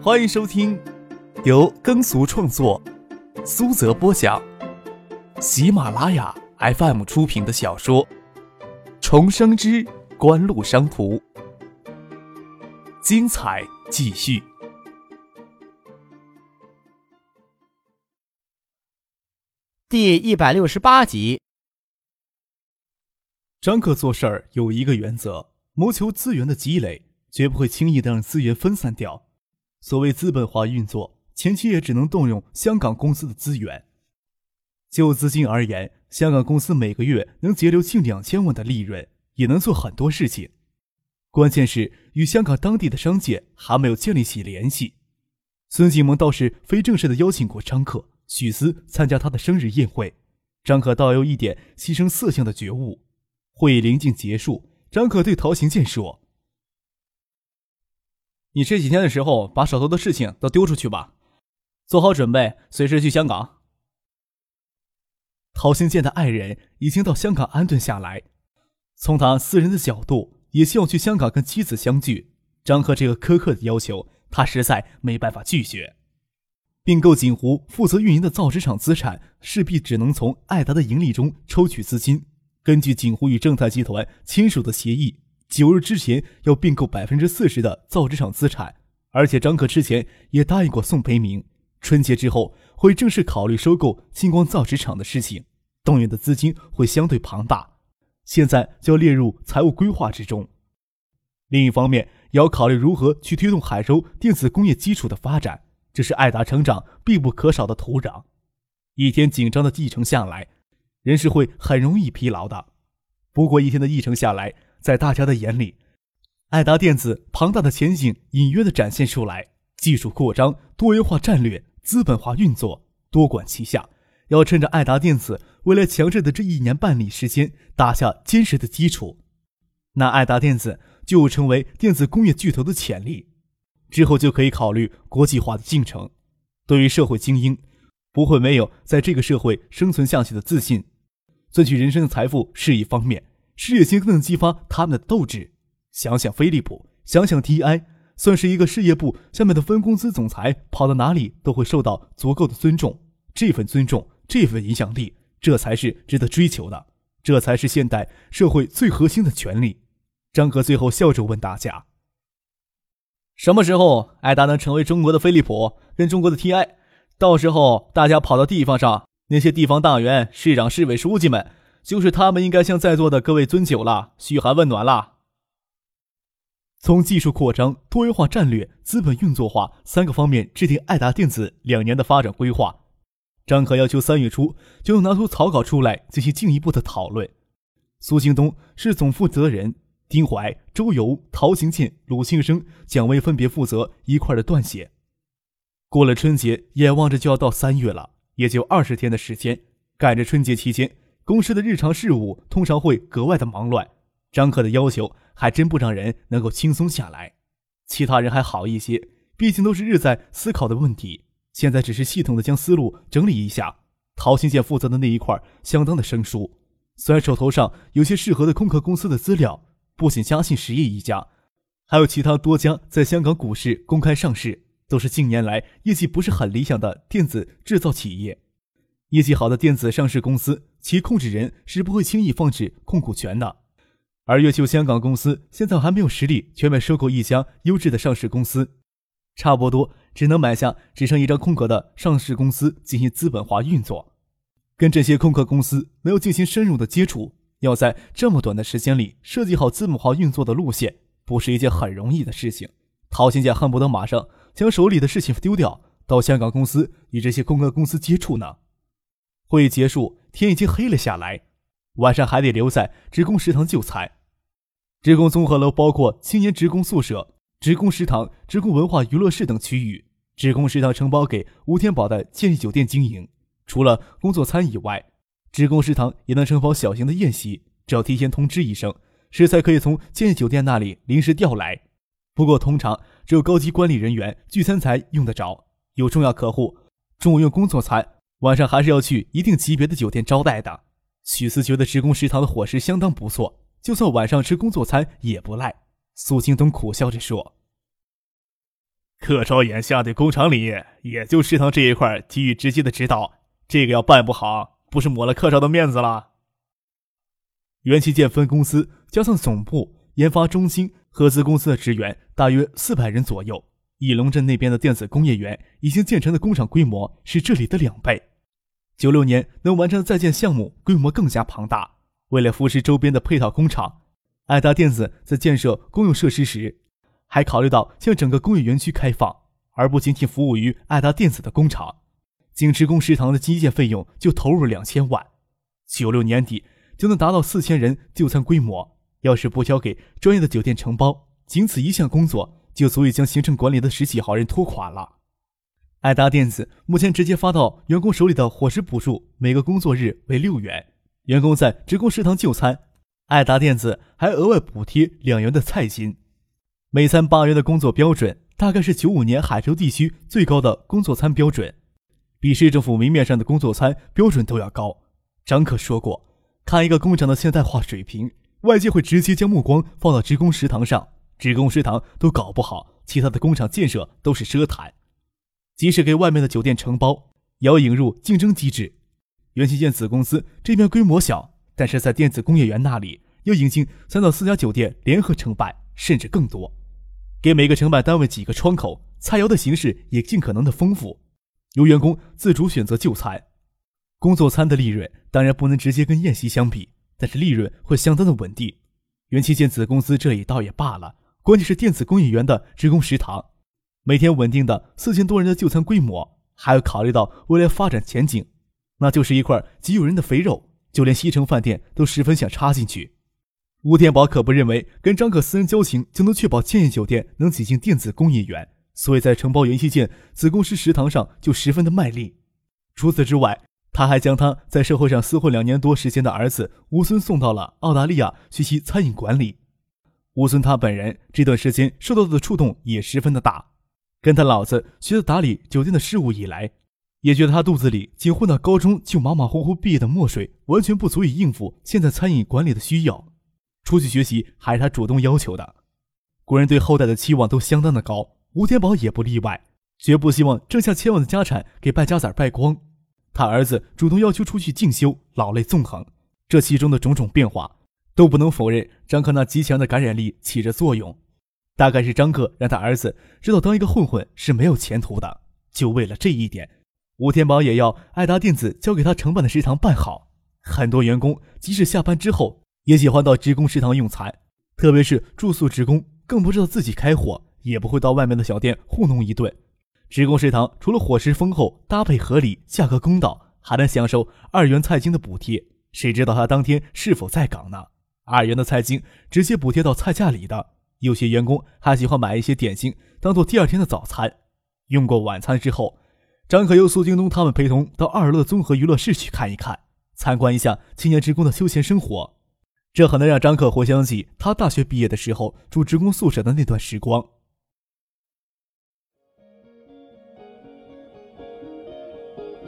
欢迎收听由耕俗创作、苏泽播讲、喜马拉雅 FM 出品的小说《重生之官路商途》，精彩继续。第一百六十八集。张克做事儿有一个原则：谋求资源的积累，绝不会轻易的让资源分散掉。所谓资本化运作，前期也只能动用香港公司的资源。就资金而言，香港公司每个月能节流近两千万的利润，也能做很多事情。关键是与香港当地的商界还没有建立起联系。孙锦萌倒是非正式的邀请过张克、许思参加他的生日宴会，张克倒有一点牺牲色相的觉悟。会议临近结束，张可对陶行健说：“你这几天的时候，把手头的事情都丢出去吧，做好准备，随时去香港。”陶行健的爱人已经到香港安顿下来，从他私人的角度，也希望去香港跟妻子相聚。张可这个苛刻的要求，他实在没办法拒绝。并购锦湖负责运营的造纸厂资产，势必只能从爱达的盈利中抽取资金。根据锦湖与正泰集团签署的协议，九日之前要并购百分之四十的造纸厂资产，而且张可之前也答应过宋培明，春节之后会正式考虑收购星光造纸厂的事情，动用的资金会相对庞大，现在就要列入财务规划之中。另一方面，也要考虑如何去推动海州电子工业基础的发展，这是爱达成长必不可少的土壤。一天紧张的议程下来。人是会很容易疲劳的，不过一天的议程下来，在大家的眼里，爱达电子庞大的前景隐约的展现出来。技术扩张、多元化战略、资本化运作，多管齐下，要趁着爱达电子未来强势的这一年半里时间，打下坚实的基础，那爱达电子就成为电子工业巨头的潜力。之后就可以考虑国际化的进程。对于社会精英，不会没有在这个社会生存下去的自信。赚取人生的财富是一方面，事业心更能激发他们的斗志。想想飞利浦，想想 TI，算是一个事业部下面的分公司总裁，跑到哪里都会受到足够的尊重。这份尊重，这份影响力，这才是值得追求的，这才是现代社会最核心的权利。张哥最后笑着问大家：“什么时候艾达能成为中国的飞利浦，跟中国的 TI？到时候大家跑到地方上。”那些地方大员、市长、市委书记们，就是他们应该向在座的各位尊酒了，嘘寒问暖了。从技术扩张、多元化战略、资本运作化三个方面制定爱达电子两年的发展规划。张可要求三月初就要拿出草稿出来进行进一步的讨论。苏京东是总负责人，丁怀、周游、陶行健、鲁庆生、蒋威分别负责一块的撰写。过了春节，眼望着就要到三月了。也就二十天的时间，赶着春节期间，公司的日常事务通常会格外的忙乱。张克的要求还真不让人能够轻松下来。其他人还好一些，毕竟都是日在思考的问题，现在只是系统的将思路整理一下。陶新建负责的那一块相当的生疏，虽然手头上有些适合的空壳公司的资料，不仅嘉信实业一家，还有其他多家在香港股市公开上市。都是近年来业绩不是很理想的电子制造企业，业绩好的电子上市公司，其控制人是不会轻易放置控股权的。而越秀香港公司现在还没有实力全面收购一家优质的上市公司，差不多只能买下只剩一张空壳的上市公司进行资本化运作。跟这些空壳公司没有进行深入的接触，要在这么短的时间里设计好资本化运作的路线，不是一件很容易的事情。陶新建恨不得马上。将手里的事情丢掉，到香港公司与这些空壳公司接触呢。会议结束，天已经黑了下来，晚上还得留在职工食堂就餐。职工综合楼包括青年职工宿舍、职工食堂、职工文化娱乐室等区域。职工食堂承包给吴天宝的建议酒店经营，除了工作餐以外，职工食堂也能承包小型的宴席，只要提前通知一声，食材可以从建议酒店那里临时调来。不过通常。只有高级管理人员聚餐才用得着，有重要客户，中午用工作餐，晚上还是要去一定级别的酒店招待的。许思觉得职工食堂的伙食相当不错，就算晚上吃工作餐也不赖。苏京东苦笑着说：“克超眼下对工厂里也就食堂这一块给予直接的指导，这个要办不好，不是抹了克超的面子了。元器件分公司加上总部、研发中心、合资公司的职员大约四百人左右。义龙镇那边的电子工业园已经建成的工厂规模是这里的两倍。九六年能完成在建项目规模更加庞大。为了扶持周边的配套工厂，爱达电子在建设公用设施时。还考虑到向整个工业园区开放，而不仅仅服务于爱达电子的工厂，仅职工食堂的基建费用就投入两千万，九六年底就能达到四千人就餐规模。要是不交给专业的酒店承包，仅此一项工作就足以将行政管理的十几号人拖垮了。爱达电子目前直接发到员工手里的伙食补助，每个工作日为六元，员工在职工食堂就餐，爱达电子还额外补贴两元的菜金。每餐八元的工作标准，大概是九五年海州地区最高的工作餐标准，比市政府明面上的工作餐标准都要高。张可说过，看一个工厂的现代化水平，外界会直接将目光放到职工食堂上，职工食堂都搞不好，其他的工厂建设都是奢谈。即使给外面的酒店承包，也要引入竞争机制。元器件子公司这边规模小，但是在电子工业园那里要引进三到四家酒店联合承办，甚至更多。给每个承办单位几个窗口，菜肴的形式也尽可能的丰富，由员工自主选择就餐。工作餐的利润当然不能直接跟宴席相比，但是利润会相当的稳定。元器件子公司这一倒也罢了，关键是电子工业园的职工食堂，每天稳定的四千多人的就餐规模，还要考虑到未来发展前景，那就是一块极诱人的肥肉，就连西城饭店都十分想插进去。吴天宝可不认为跟张可私人交情就能确保建业酒店能挤进电子工业园，所以在承包元器件子公司食堂上就十分的卖力。除此之外，他还将他在社会上厮混两年多时间的儿子吴孙送到了澳大利亚学习餐饮管理。吴孙他本人这段时间受到的触动也十分的大，跟他老子学的打理酒店的事务以来，也觉得他肚子里仅混到高中就马马虎虎毕业的墨水完全不足以应付现在餐饮管理的需要。出去学习还是他主动要求的，国人对后代的期望都相当的高，吴天宝也不例外，绝不希望挣下千万的家产给败家子败光。他儿子主动要求出去进修，老泪纵横，这其中的种种变化，都不能否认张克那极强的感染力起着作用。大概是张克让他儿子知道当一个混混是没有前途的，就为了这一点，吴天宝也要爱达电子交给他承办的食堂办好。很多员工即使下班之后。也喜欢到职工食堂用餐，特别是住宿职工，更不知道自己开火，也不会到外面的小店糊弄一顿。职工食堂除了伙食丰厚、搭配合理、价格公道，还能享受二元菜金的补贴。谁知道他当天是否在岗呢？二元的菜金直接补贴到菜价里的。有些员工还喜欢买一些点心当做第二天的早餐。用过晚餐之后，张可由苏京东他们陪同到二楼的综合娱乐室去看一看，参观一下青年职工的休闲生活。这很能让张克回想起他大学毕业的时候住职工宿舍的那段时光。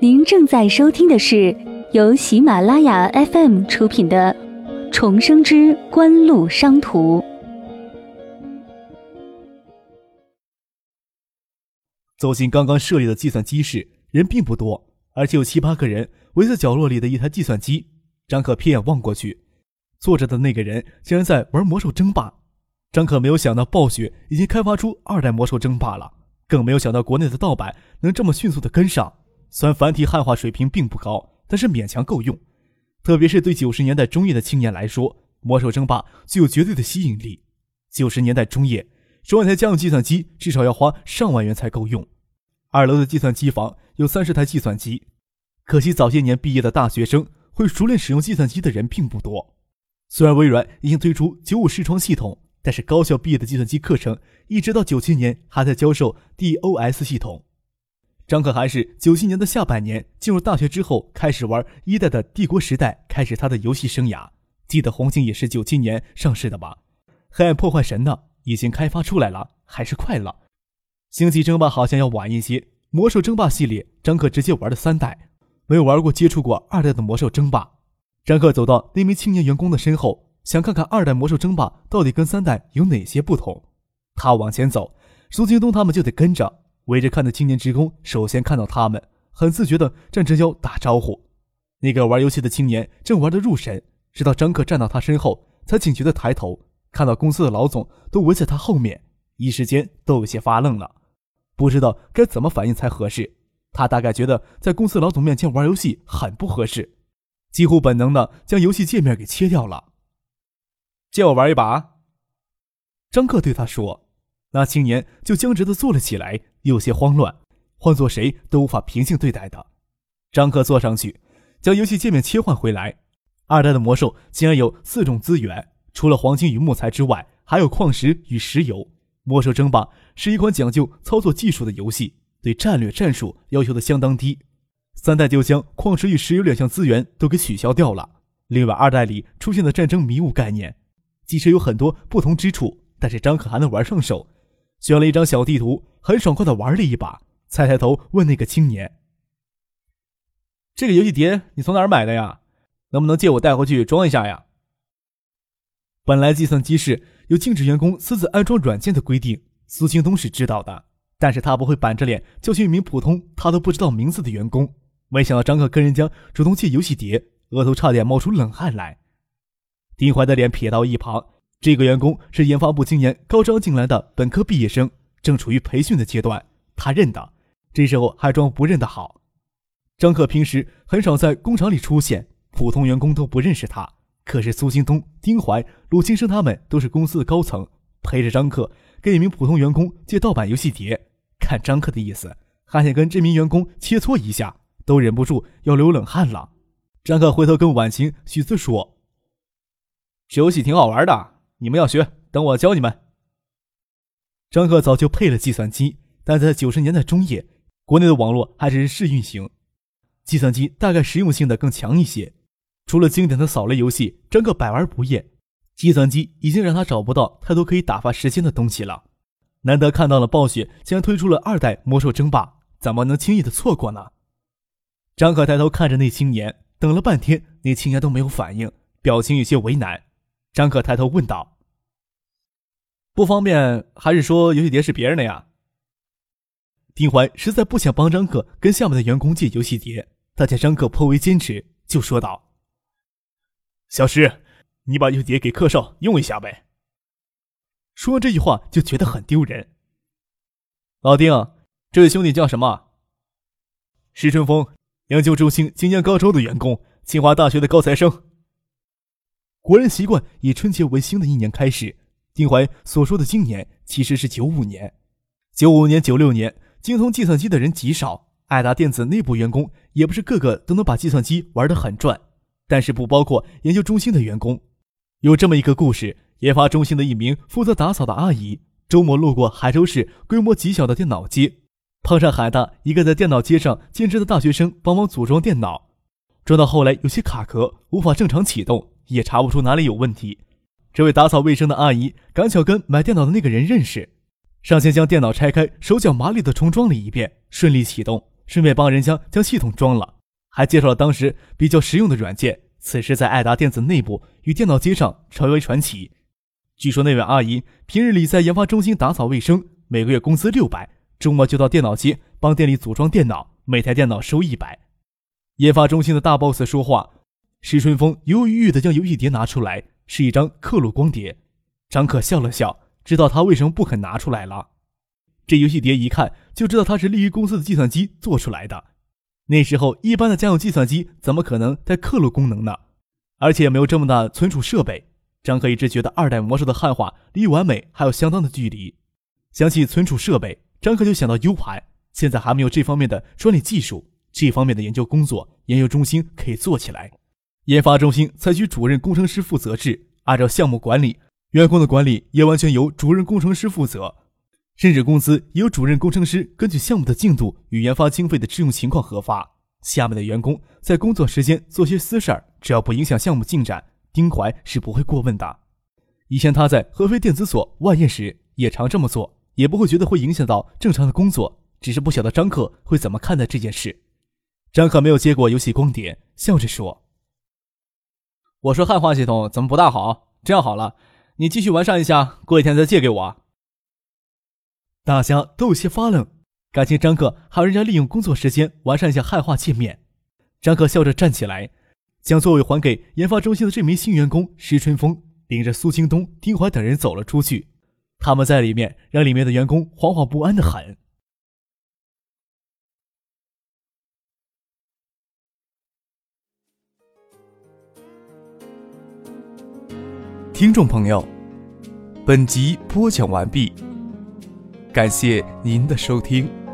您正在收听的是由喜马拉雅 FM 出品的《重生之官路商途》。走进刚刚设立的计算机室，人并不多，而且有七八个人围在角落里的一台计算机。张可瞥眼望过去。坐着的那个人竟然在玩魔兽争霸，张可没有想到暴雪已经开发出二代魔兽争霸了，更没有想到国内的盗版能这么迅速的跟上。虽然繁体汉化水平并不高，但是勉强够用。特别是对九十年代中叶的青年来说，魔兽争霸具有绝对的吸引力。九十年代中叶，装一台家用计算机至少要花上万元才够用。二楼的计算机房有三十台计算机，可惜早些年毕业的大学生会熟练使用计算机的人并不多。虽然微软已经推出九五视窗系统，但是高校毕业的计算机课程一直到九七年还在教授 DOS 系统。张可还是九七年的下半年进入大学之后开始玩一代的帝国时代，开始他的游戏生涯。记得红警也是九七年上市的吧？黑暗破坏神呢，已经开发出来了，还是快了。星际争霸好像要晚一些。魔兽争霸系列，张克直接玩的三代，没有玩过接触过二代的魔兽争霸。张克走到那名青年员工的身后，想看看二代魔兽争霸到底跟三代有哪些不同。他往前走，苏京东他们就得跟着围着看的青年职工，首先看到他们，很自觉地站直腰打招呼。那个玩游戏的青年正玩得入神，直到张克站到他身后，才警觉地抬头，看到公司的老总都围在他后面，一时间都有些发愣了，不知道该怎么反应才合适。他大概觉得在公司老总面前玩游戏很不合适，几乎本能地将游戏界面给切掉了。借我玩一把。张克对他说。那青年就僵直地坐了起来，有些慌乱，换做谁都无法平静对待的。张克坐上去，将游戏界面切换回来。二代的魔兽竟然有四种资源，除了黄金与木材之外，还有矿石与石油。魔兽争霸是一款讲究操作技术的游戏，对战略战术要求的相当低。三代就将矿石与石油两项资源都给取消掉了。另外，二代里出现的战争迷雾概念，即使有很多不同之处，但是张可还能玩上手。选了一张小地图，很爽快的玩了一把，才抬头问那个青年：“这个游戏碟你从哪儿买的呀？能不能借我带回去装一下呀？”本来计算机室有禁止员工私自安装软件的规定，苏京东是知道的，但是他不会板着脸教训一名普通他都不知道名字的员工。没想到张克跟人家主动借游戏碟，额头差点冒出冷汗来。丁怀的脸撇到一旁。这个员工是研发部今年高招进来的本科毕业生，正处于培训的阶段。他认得，这时候还装不认得好。张克平时很少在工厂里出现，普通员工都不认识他。可是苏京东、丁怀、鲁青生他们都是公司的高层，陪着张克跟一名普通员工借盗版游戏碟。看张克的意思，还想跟这名员工切磋一下，都忍不住要流冷汗了。张克回头跟婉晴、许四说：“这游戏挺好玩的。”你们要学，等我教你们。张克早就配了计算机，但在九十年代中叶，国内的网络还只是试运行，计算机大概实用性的更强一些。除了经典的扫雷游戏，张克百玩不厌。计算机已经让他找不到太多可以打发时间的东西了。难得看到了暴雪竟然推出了二代魔兽争霸，怎么能轻易的错过呢？张可抬头看着那青年，等了半天，那青年都没有反应，表情有些为难。张可抬头问道：“不方便，还是说游戏碟是别人的呀？”丁怀实在不想帮张可跟下面的员工借游戏碟，他见张可颇为坚持，就说道：“小石，你把玉碟给客少用一下呗。”说完这句话就觉得很丢人。老丁，这位兄弟叫什么？石春风，研究中心今年高招的员工，清华大学的高材生。国人习惯以春节为新的一年开始。丁怀所说的今年其实是九五年。九五年、九六年，精通计算机的人极少。爱达电子内部员工也不是个个都能把计算机玩得很转，但是不包括研究中心的员工。有这么一个故事：研发中心的一名负责打扫的阿姨，周末路过海州市规模极小的电脑街，碰上海大一个在电脑街上兼职的大学生帮忙组装电脑，装到后来有些卡壳，无法正常启动。也查不出哪里有问题。这位打扫卫生的阿姨赶巧跟买电脑的那个人认识，上前将电脑拆开，手脚麻利地重装了一遍，顺利启动，顺便帮人家将系统装了，还介绍了当时比较实用的软件。此时在爱达电子内部与电脑街上成为传奇。据说那位阿姨平日里在研发中心打扫卫生，每个月工资六百，周末就到电脑街帮店里组装电脑，每台电脑收一百。研发中心的大 boss 说话。石春风犹犹豫豫地将游戏碟拿出来，是一张刻录光碟。张可笑了笑，知道他为什么不肯拿出来了。这游戏碟一看就知道它是利于公司的计算机做出来的。那时候一般的家用计算机怎么可能带刻录功能呢？而且也没有这么大存储设备。张克一直觉得二代魔兽的汉化离完美还有相当的距离。想起存储设备，张克就想到 U 盘，现在还没有这方面的专利技术，这方面的研究工作，研究中心可以做起来。研发中心采取主任工程师负责制，按照项目管理，员工的管理也完全由主任工程师负责，甚至公司也由主任工程师根据项目的进度与研发经费的支用情况核发。下面的员工在工作时间做些私事儿，只要不影响项目进展，丁怀是不会过问的。以前他在合肥电子所外业时也常这么做，也不会觉得会影响到正常的工作，只是不晓得张克会怎么看待这件事。张克没有接过游戏光碟，笑着说。我说汉化系统怎么不大好？这样好了，你继续完善一下，过几天再借给我。大家都有些发愣，感情张克还让人家利用工作时间完善一下汉化界面。张克笑着站起来，将座位还给研发中心的这名新员工石春风，领着苏京东、丁怀等人走了出去。他们在里面让里面的员工惶惶不安的很。听众朋友，本集播讲完毕，感谢您的收听。